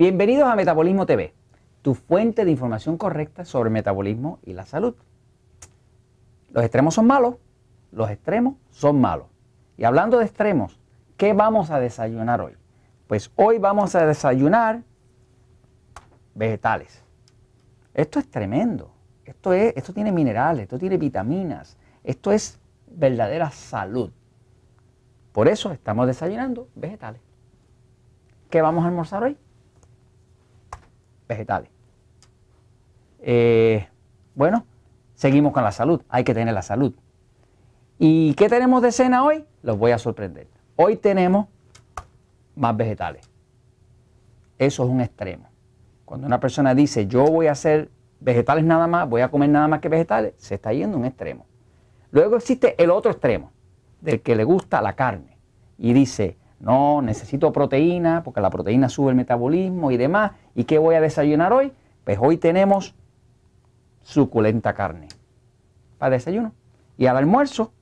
Bienvenidos a Metabolismo TV, tu fuente de información correcta sobre metabolismo y la salud. Los extremos son malos, los extremos son malos. Y hablando de extremos, ¿qué vamos a desayunar hoy? Pues hoy vamos a desayunar vegetales. Esto es tremendo. Esto, es, esto tiene minerales, esto tiene vitaminas. Esto es verdadera salud. Por eso estamos desayunando vegetales. ¿Qué vamos a almorzar hoy? Vegetales. Eh, bueno, seguimos con la salud. Hay que tener la salud. ¿Y qué tenemos de cena hoy? Los voy a sorprender. Hoy tenemos más vegetales. Eso es un extremo. Cuando una persona dice, yo voy a hacer vegetales nada más, voy a comer nada más que vegetales, se está yendo un extremo. Luego existe el otro extremo, del que le gusta la carne y dice, no, necesito proteína porque la proteína sube el metabolismo y demás. ¿Y qué voy a desayunar hoy? Pues hoy tenemos suculenta carne para desayuno. Y al almuerzo,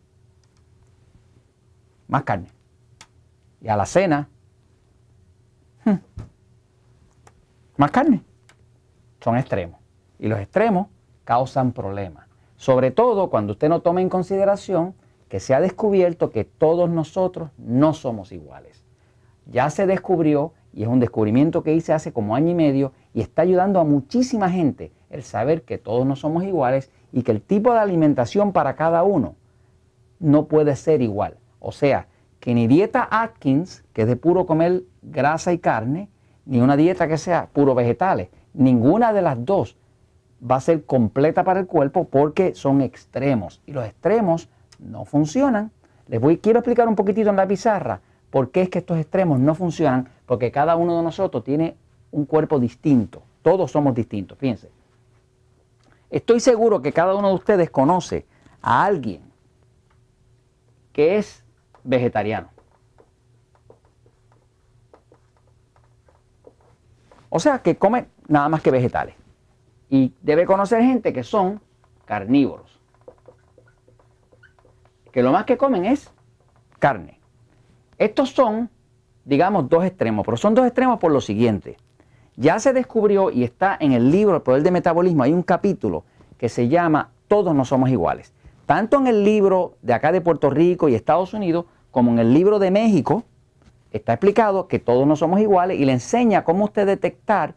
más carne. Y a la cena, hmm, más carne. Son extremos. Y los extremos causan problemas. Sobre todo cuando usted no toma en consideración que se ha descubierto que todos nosotros no somos iguales. Ya se descubrió, y es un descubrimiento que hice hace como año y medio, y está ayudando a muchísima gente el saber que todos no somos iguales y que el tipo de alimentación para cada uno no puede ser igual. O sea, que ni dieta Atkins, que es de puro comer grasa y carne, ni una dieta que sea puro vegetales, ninguna de las dos va a ser completa para el cuerpo porque son extremos. Y los extremos no funcionan. Les voy, quiero explicar un poquitito en la pizarra por qué es que estos extremos no funcionan, porque cada uno de nosotros tiene un cuerpo distinto. Todos somos distintos, fíjense. Estoy seguro que cada uno de ustedes conoce a alguien que es vegetariano. O sea, que come nada más que vegetales. Y debe conocer gente que son carnívoros. Que lo más que comen es carne. Estos son, digamos, dos extremos, pero son dos extremos por lo siguiente. Ya se descubrió y está en el libro El Poder del Metabolismo, hay un capítulo que se llama Todos no somos iguales. Tanto en el libro de acá de Puerto Rico y Estados Unidos, como en el libro de México, está explicado que todos no somos iguales y le enseña cómo usted detectar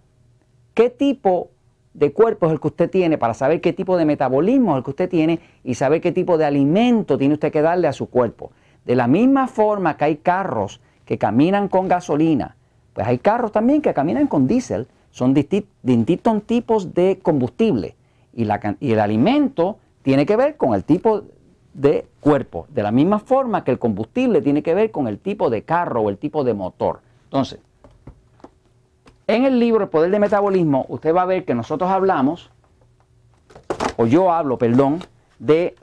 qué tipo de cuerpo es el que usted tiene para saber qué tipo de metabolismo es el que usted tiene y saber qué tipo de alimento tiene usted que darle a su cuerpo. De la misma forma que hay carros que caminan con gasolina, pues hay carros también que caminan con diésel, son distintos tipos de combustible y, y el alimento tiene que ver con el tipo de cuerpo, de la misma forma que el combustible tiene que ver con el tipo de carro o el tipo de motor. Entonces, en el libro El Poder de Metabolismo, usted va a ver que nosotros hablamos, o yo hablo, perdón, de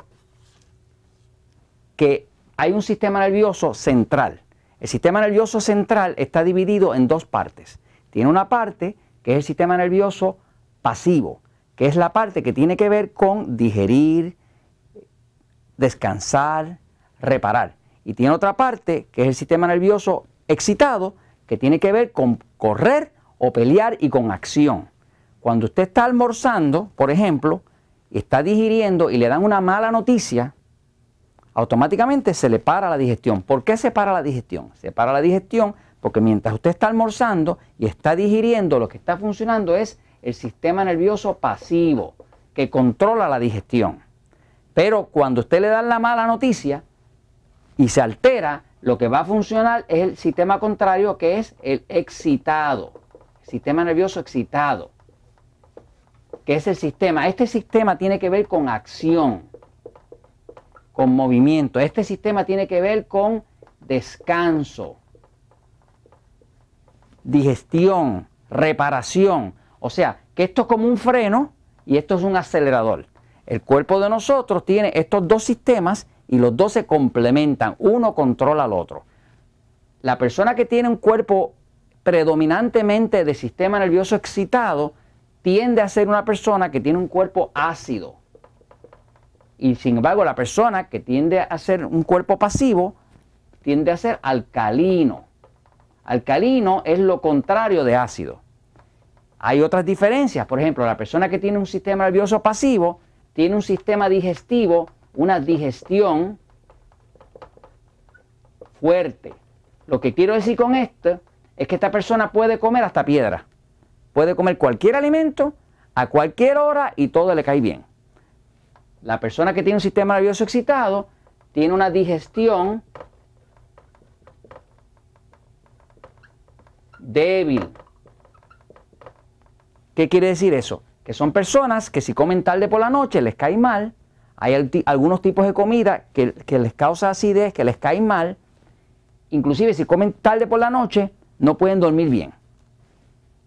que hay un sistema nervioso central. El sistema nervioso central está dividido en dos partes. Tiene una parte que es el sistema nervioso pasivo, que es la parte que tiene que ver con digerir, descansar, reparar. Y tiene otra parte que es el sistema nervioso excitado, que tiene que ver con correr o pelear y con acción. Cuando usted está almorzando, por ejemplo, y está digiriendo y le dan una mala noticia, automáticamente se le para la digestión. ¿Por qué se para la digestión? Se para la digestión porque mientras usted está almorzando y está digiriendo, lo que está funcionando es el sistema nervioso pasivo que controla la digestión. Pero cuando usted le da la mala noticia y se altera, lo que va a funcionar es el sistema contrario que es el excitado sistema nervioso excitado, que es el sistema. Este sistema tiene que ver con acción, con movimiento. Este sistema tiene que ver con descanso, digestión, reparación. O sea, que esto es como un freno y esto es un acelerador. El cuerpo de nosotros tiene estos dos sistemas y los dos se complementan, uno controla al otro. La persona que tiene un cuerpo predominantemente de sistema nervioso excitado, tiende a ser una persona que tiene un cuerpo ácido. Y sin embargo, la persona que tiende a ser un cuerpo pasivo, tiende a ser alcalino. Alcalino es lo contrario de ácido. hay otras diferencias. Por ejemplo, la persona que tiene un sistema nervioso pasivo tiene un sistema digestivo, una digestión fuerte. Lo que quiero decir con esto es que esta persona puede comer hasta piedra. Puede comer cualquier alimento a cualquier hora y todo le cae bien. La persona que tiene un sistema nervioso excitado tiene una digestión débil. ¿Qué quiere decir eso? Que son personas que si comen tarde por la noche les cae mal. Hay algunos tipos de comida que, que les causa acidez, que les cae mal. Inclusive si comen tarde por la noche no pueden dormir bien.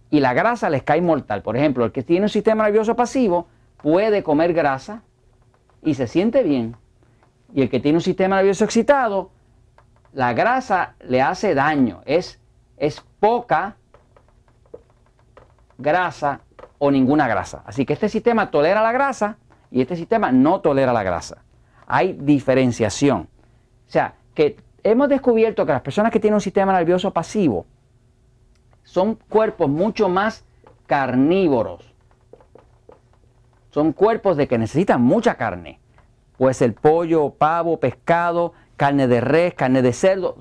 Y la grasa les cae mortal. Por ejemplo, el que tiene un sistema nervioso pasivo puede comer grasa y se siente bien. Y el que tiene un sistema nervioso excitado, la grasa le hace daño. Es, es poca grasa o ninguna grasa. Así que este sistema tolera la grasa y este sistema no tolera la grasa. Hay diferenciación. O sea, que hemos descubierto que las personas que tienen un sistema nervioso pasivo son cuerpos mucho más carnívoros. Son cuerpos de que necesitan mucha carne. Pues el pollo, pavo, pescado, carne de res, carne de cerdo,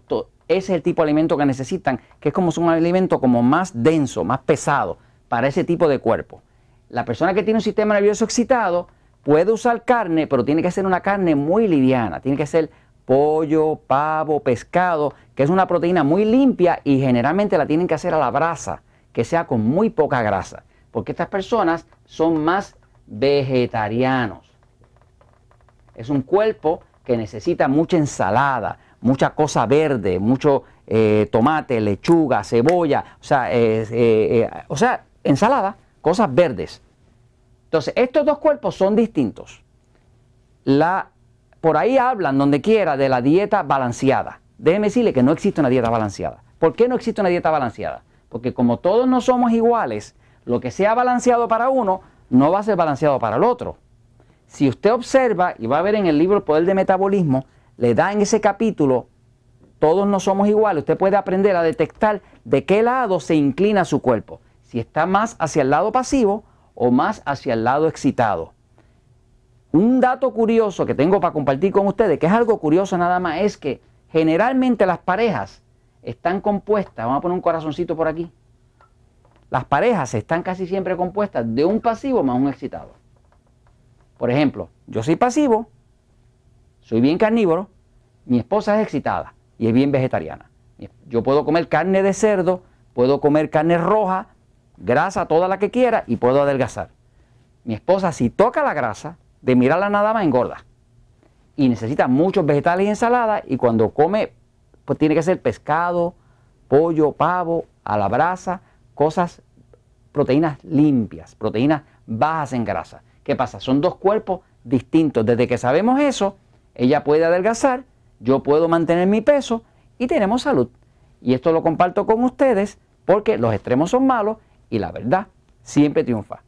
ese es el tipo de alimento que necesitan, que es como un alimento como más denso, más pesado para ese tipo de cuerpo. La persona que tiene un sistema nervioso excitado puede usar carne, pero tiene que ser una carne muy liviana, tiene que ser pollo, pavo, pescado, que es una proteína muy limpia y generalmente la tienen que hacer a la brasa, que sea con muy poca grasa, porque estas personas son más vegetarianos. Es un cuerpo que necesita mucha ensalada, mucha cosa verde, mucho eh, tomate, lechuga, cebolla, o sea, eh, o sea, ensalada, cosas verdes. Entonces, estos dos cuerpos son distintos. La, por ahí hablan donde quiera de la dieta balanceada. Déjeme decirle que no existe una dieta balanceada. ¿Por qué no existe una dieta balanceada? Porque como todos no somos iguales, lo que sea balanceado para uno no va a ser balanceado para el otro. Si usted observa, y va a ver en el libro El Poder de Metabolismo, le da en ese capítulo, todos no somos iguales, usted puede aprender a detectar de qué lado se inclina su cuerpo, si está más hacia el lado pasivo o más hacia el lado excitado. Un dato curioso que tengo para compartir con ustedes, que es algo curioso nada más, es que generalmente las parejas están compuestas, vamos a poner un corazoncito por aquí, las parejas están casi siempre compuestas de un pasivo más un excitado. Por ejemplo, yo soy pasivo, soy bien carnívoro, mi esposa es excitada y es bien vegetariana. Yo puedo comer carne de cerdo, puedo comer carne roja, grasa toda la que quiera y puedo adelgazar. Mi esposa si toca la grasa, de mirarla nada más engorda. Y necesita muchos vegetales y ensaladas y cuando come, pues tiene que ser pescado, pollo, pavo, a la brasa, cosas, proteínas limpias, proteínas bajas en grasa. ¿Qué pasa? Son dos cuerpos distintos. Desde que sabemos eso, ella puede adelgazar, yo puedo mantener mi peso y tenemos salud. Y esto lo comparto con ustedes porque los extremos son malos y la verdad siempre triunfa.